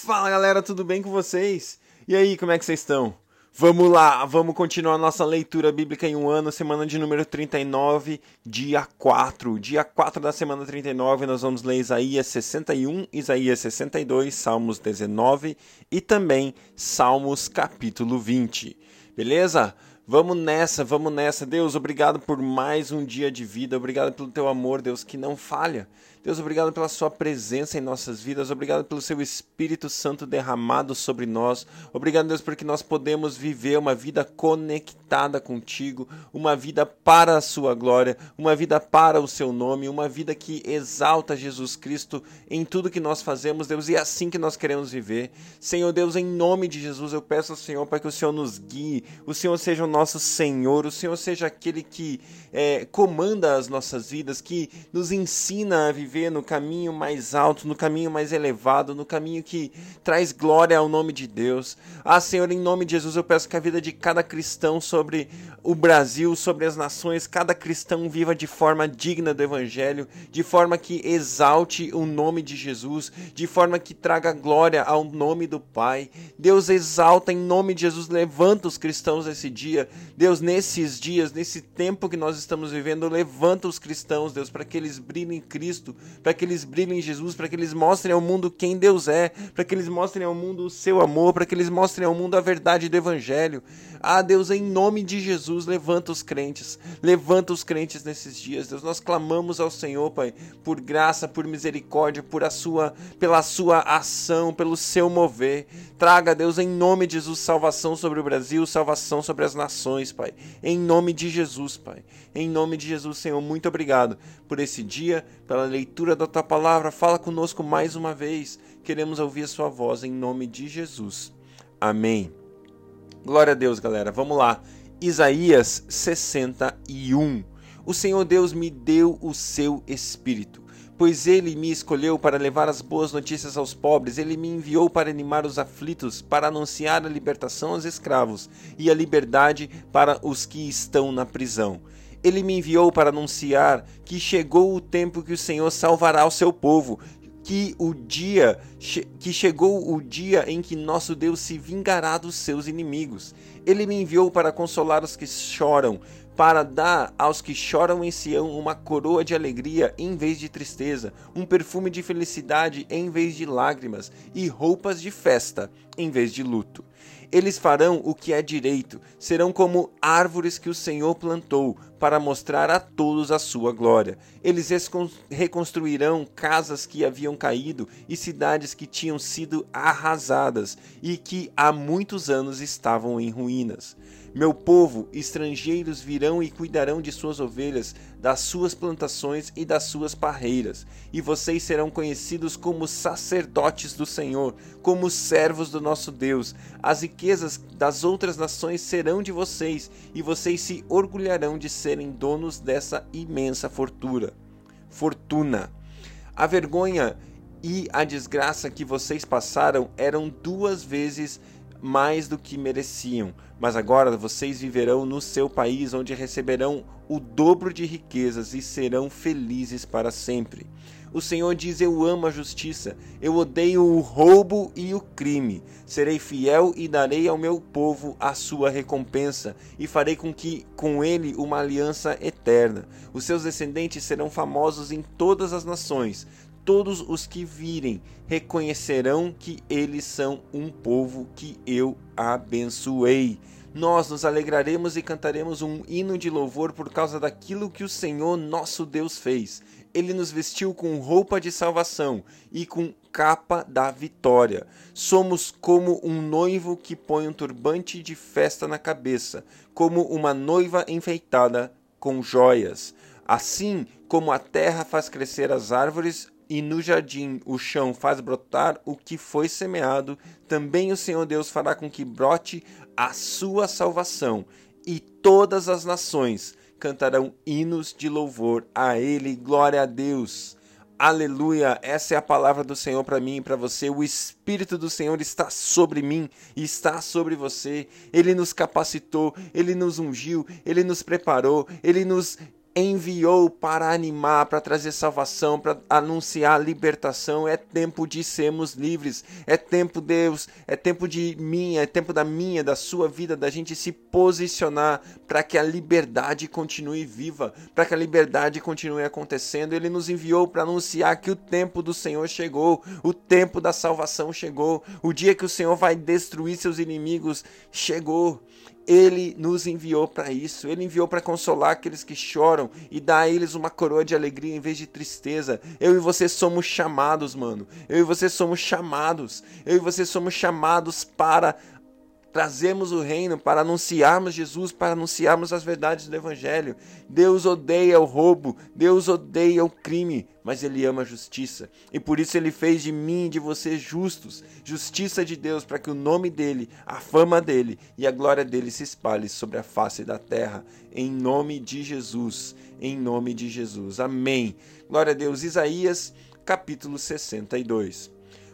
Fala galera, tudo bem com vocês? E aí, como é que vocês estão? Vamos lá, vamos continuar nossa leitura bíblica em um ano, semana de número 39, dia 4. Dia 4 da semana 39, nós vamos ler Isaías 61, Isaías 62, Salmos 19 e também Salmos capítulo 20. Beleza? Vamos nessa, vamos nessa. Deus, obrigado por mais um dia de vida. Obrigado pelo teu amor, Deus, que não falha. Deus, obrigado pela Sua presença em nossas vidas, obrigado pelo Seu Espírito Santo derramado sobre nós, obrigado, Deus, porque nós podemos viver uma vida conectada contigo, uma vida para a Sua glória, uma vida para o Seu nome, uma vida que exalta Jesus Cristo em tudo que nós fazemos, Deus, e é assim que nós queremos viver. Senhor Deus, em nome de Jesus, eu peço ao Senhor para que o Senhor nos guie, o Senhor seja o nosso Senhor, o Senhor seja aquele que é, comanda as nossas vidas, que nos ensina a viver viver no caminho mais alto, no caminho mais elevado, no caminho que traz glória ao nome de Deus. Ah, Senhor, em nome de Jesus, eu peço que a vida de cada cristão sobre o Brasil, sobre as nações, cada cristão viva de forma digna do Evangelho, de forma que exalte o nome de Jesus, de forma que traga glória ao nome do Pai. Deus exalta em nome de Jesus, levanta os cristãos esse dia. Deus, nesses dias, nesse tempo que nós estamos vivendo, levanta os cristãos, Deus, para que eles brilhem em Cristo, para que eles brilhem em Jesus, para que eles mostrem ao mundo quem Deus é, para que eles mostrem ao mundo o seu amor, para que eles mostrem ao mundo a verdade do Evangelho. Ah, Deus, em nome de Jesus, levanta os crentes, levanta os crentes nesses dias, Deus. Nós clamamos ao Senhor, Pai, por graça, por misericórdia, por a sua, pela sua ação, pelo seu mover. Traga, Deus, em nome de Jesus, salvação sobre o Brasil, salvação sobre as nações, Pai. Em nome de Jesus, Pai. Em nome de Jesus, Senhor, muito obrigado por esse dia, pela leitura da tua palavra. Fala conosco mais uma vez. Queremos ouvir a sua voz em nome de Jesus. Amém. Glória a Deus, galera. Vamos lá. Isaías 61. O Senhor Deus me deu o seu espírito, pois ele me escolheu para levar as boas notícias aos pobres, ele me enviou para animar os aflitos, para anunciar a libertação aos escravos e a liberdade para os que estão na prisão. Ele me enviou para anunciar que chegou o tempo que o Senhor salvará o seu povo, que o dia que chegou o dia em que nosso Deus se vingará dos seus inimigos. Ele me enviou para consolar os que choram, para dar aos que choram em Sião uma coroa de alegria em vez de tristeza, um perfume de felicidade em vez de lágrimas e roupas de festa em vez de luto. Eles farão o que é direito, serão como árvores que o Senhor plantou, para mostrar a todos a sua glória. Eles reconstruirão casas que haviam caído e cidades que tinham sido arrasadas e que há muitos anos estavam em ruínas. Meu povo, estrangeiros virão e cuidarão de suas ovelhas, das suas plantações e das suas parreiras, e vocês serão conhecidos como sacerdotes do Senhor, como servos do nosso Deus. As riquezas das outras nações serão de vocês, e vocês se orgulharão de serem donos dessa imensa fortuna. Fortuna. A vergonha e a desgraça que vocês passaram eram duas vezes mais do que mereciam, mas agora vocês viverão no seu país, onde receberão o dobro de riquezas e serão felizes para sempre. O Senhor diz: Eu amo a justiça, eu odeio o roubo e o crime. Serei fiel e darei ao meu povo a sua recompensa, e farei com que com ele uma aliança eterna. Os seus descendentes serão famosos em todas as nações todos os que virem reconhecerão que eles são um povo que eu abençoei. Nós nos alegraremos e cantaremos um hino de louvor por causa daquilo que o Senhor nosso Deus fez. Ele nos vestiu com roupa de salvação e com capa da vitória. Somos como um noivo que põe um turbante de festa na cabeça, como uma noiva enfeitada com joias. Assim como a terra faz crescer as árvores, e no jardim o chão faz brotar o que foi semeado, também o Senhor Deus fará com que brote a sua salvação, e todas as nações cantarão hinos de louvor a Ele. Glória a Deus. Aleluia! Essa é a palavra do Senhor para mim e para você. O Espírito do Senhor está sobre mim e está sobre você. Ele nos capacitou, ele nos ungiu, ele nos preparou, ele nos enviou para animar, para trazer salvação, para anunciar libertação. É tempo de sermos livres. É tempo, Deus, é tempo de minha, é tempo da minha, da sua vida, da gente se posicionar para que a liberdade continue viva, para que a liberdade continue acontecendo. Ele nos enviou para anunciar que o tempo do Senhor chegou, o tempo da salvação chegou, o dia que o Senhor vai destruir seus inimigos chegou. Ele nos enviou para isso. Ele enviou para consolar aqueles que choram e dar a eles uma coroa de alegria em vez de tristeza. Eu e você somos chamados, mano. Eu e você somos chamados. Eu e você somos chamados para trazermos o reino, para anunciarmos Jesus, para anunciarmos as verdades do Evangelho. Deus odeia o roubo, Deus odeia o crime, mas Ele ama a justiça. E por isso Ele fez de mim e de você justos, justiça de Deus, para que o nome dEle, a fama dEle e a glória dEle se espalhe sobre a face da terra. Em nome de Jesus, em nome de Jesus. Amém. Glória a Deus. Isaías, capítulo 62.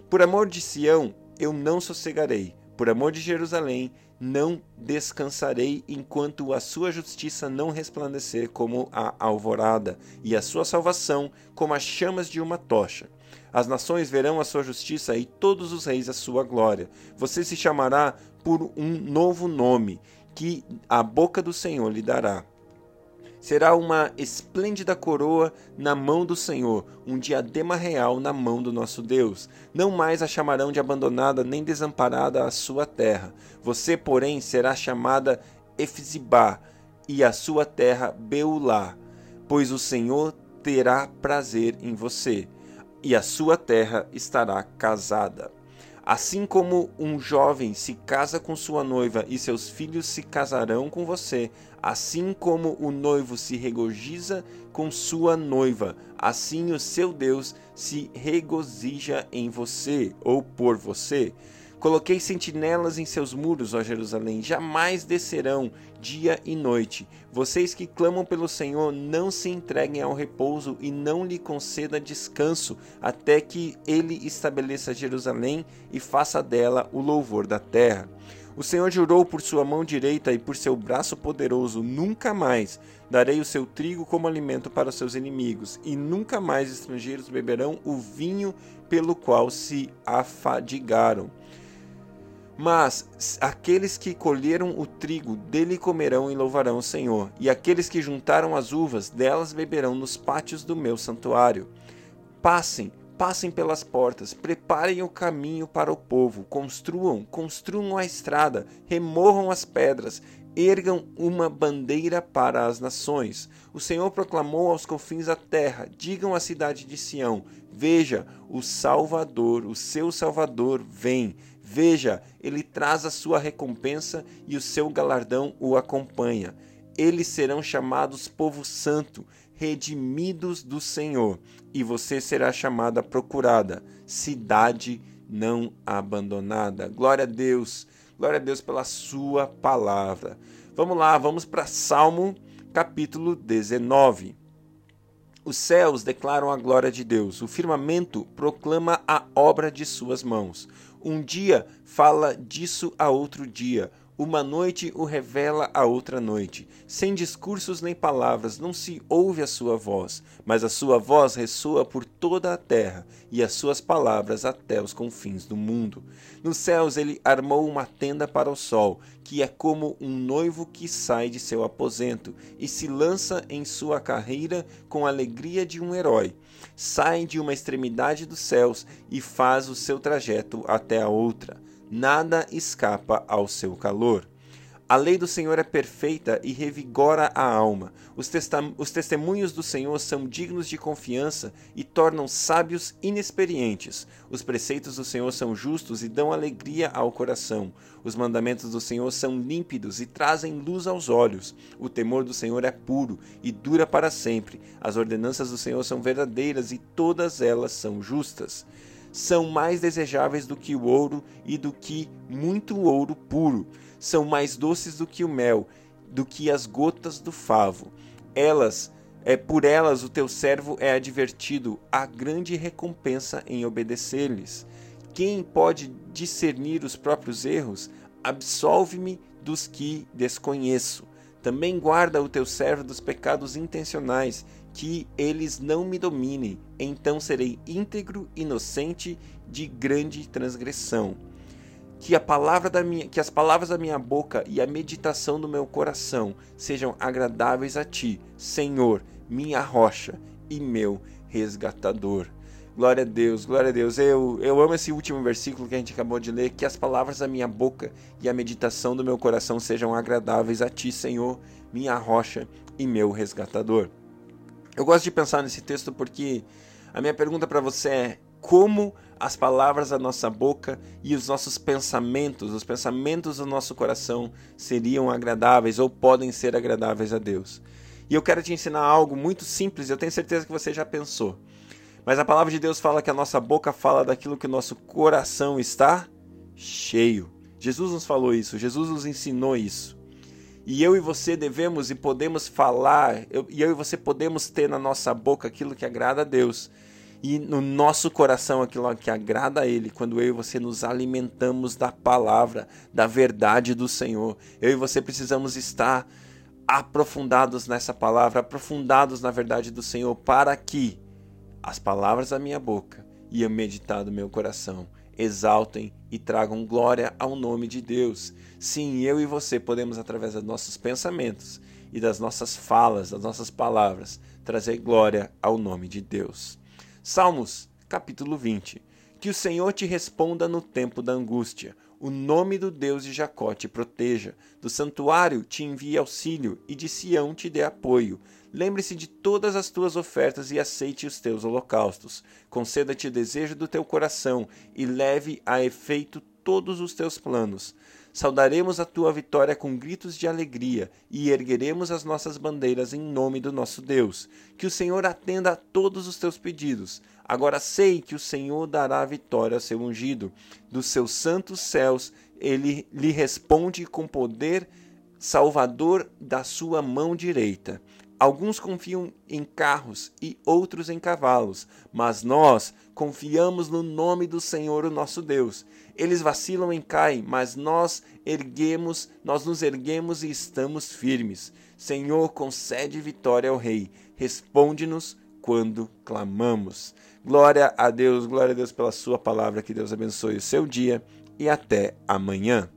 Por amor de Sião, eu não sossegarei por amor de Jerusalém, não descansarei enquanto a sua justiça não resplandecer como a alvorada, e a sua salvação como as chamas de uma tocha. As nações verão a sua justiça e todos os reis a sua glória. Você se chamará por um novo nome, que a boca do Senhor lhe dará será uma esplêndida coroa na mão do Senhor, um diadema real na mão do nosso Deus. Não mais a chamarão de abandonada nem desamparada a sua terra. Você, porém, será chamada Efzibá e a sua terra Beulá, pois o Senhor terá prazer em você, e a sua terra estará casada. Assim como um jovem se casa com sua noiva e seus filhos se casarão com você, assim como o noivo se regozija com sua noiva, assim o seu Deus se regozija em você ou por você. Coloquei sentinelas em seus muros, ó Jerusalém, jamais descerão dia e noite. Vocês que clamam pelo Senhor, não se entreguem ao repouso e não lhe conceda descanso, até que ele estabeleça Jerusalém e faça dela o louvor da terra. O Senhor jurou por sua mão direita e por seu braço poderoso: nunca mais darei o seu trigo como alimento para os seus inimigos, e nunca mais estrangeiros beberão o vinho pelo qual se afadigaram. Mas aqueles que colheram o trigo, dele comerão e louvarão o Senhor, e aqueles que juntaram as uvas, delas beberão nos pátios do meu santuário. Passem, passem pelas portas, preparem o caminho para o povo, construam, construam a estrada, removam as pedras, ergam uma bandeira para as nações. O Senhor proclamou aos confins da terra: digam à cidade de Sião: Veja, o Salvador, o seu Salvador, vem Veja, ele traz a sua recompensa e o seu galardão o acompanha. Eles serão chamados povo santo, redimidos do Senhor, e você será chamada procurada, cidade não abandonada. Glória a Deus, glória a Deus pela sua palavra. Vamos lá, vamos para Salmo capítulo 19. Os céus declaram a glória de Deus, o firmamento proclama a obra de suas mãos. Um dia fala disso a outro dia, uma noite o revela a outra noite. Sem discursos nem palavras, não se ouve a sua voz, mas a sua voz ressoa por toda a terra e as suas palavras até os confins do mundo. Nos céus ele armou uma tenda para o sol, que é como um noivo que sai de seu aposento e se lança em sua carreira com a alegria de um herói sai de uma extremidade dos céus e faz o seu trajeto até a outra. Nada escapa ao seu calor. A lei do Senhor é perfeita e revigora a alma. Os, os, testemunhos do Senhor são dignos de confiança e tornam sábios inexperientes. Os preceitos do Senhor são justos e dão alegria ao coração. Os mandamentos do Senhor são límpidos e trazem luz aos olhos. O temor do Senhor é puro e dura para sempre. As ordenanças do Senhor são verdadeiras e todas elas são justas são mais desejáveis do que o ouro e do que muito ouro puro são mais doces do que o mel, do que as gotas do favo. Elas, é por elas o teu servo é advertido, há grande recompensa em obedecer-lhes. Quem pode discernir os próprios erros? Absolve-me dos que desconheço. Também guarda o teu servo dos pecados intencionais, que eles não me dominem. Então serei íntegro, inocente de grande transgressão. Que, a palavra da minha, que as palavras da minha boca e a meditação do meu coração sejam agradáveis a ti, Senhor, minha rocha e meu resgatador. Glória a Deus, glória a Deus. Eu, eu amo esse último versículo que a gente acabou de ler. Que as palavras da minha boca e a meditação do meu coração sejam agradáveis a Ti, Senhor, minha rocha e meu resgatador. Eu gosto de pensar nesse texto porque a minha pergunta para você é: como as palavras da nossa boca e os nossos pensamentos, os pensamentos do nosso coração seriam agradáveis ou podem ser agradáveis a Deus? E eu quero te ensinar algo muito simples, eu tenho certeza que você já pensou. Mas a palavra de Deus fala que a nossa boca fala daquilo que o nosso coração está cheio. Jesus nos falou isso, Jesus nos ensinou isso. E eu e você devemos e podemos falar, eu, e eu e você podemos ter na nossa boca aquilo que agrada a Deus. E no nosso coração aquilo que agrada a Ele, quando eu e você nos alimentamos da palavra, da verdade do Senhor. Eu e você precisamos estar aprofundados nessa palavra, aprofundados na verdade do Senhor, para que as palavras da minha boca e a meditar do meu coração exaltem e tragam glória ao nome de Deus. Sim, eu e você podemos, através dos nossos pensamentos e das nossas falas, das nossas palavras, trazer glória ao nome de Deus. Salmos, capítulo 20. Que o Senhor te responda no tempo da angústia. O nome do Deus de Jacó te proteja. Do santuário te envie auxílio e de Sião te dê apoio. Lembre-se de todas as tuas ofertas e aceite os teus holocaustos. Conceda-te o desejo do teu coração e leve a efeito todos os teus planos. Saudaremos a tua vitória com gritos de alegria e ergueremos as nossas bandeiras em nome do nosso Deus. Que o Senhor atenda a todos os teus pedidos. Agora sei que o Senhor dará a vitória ao seu ungido. Dos seus santos céus ele lhe responde com poder salvador da sua mão direita. Alguns confiam em carros e outros em cavalos, mas nós confiamos no nome do Senhor, o nosso Deus. Eles vacilam e caem, mas nós erguemos, nós nos erguemos e estamos firmes. Senhor, concede vitória ao rei. Responde-nos quando clamamos. Glória a Deus, glória a Deus pela sua palavra. Que Deus abençoe o seu dia e até amanhã.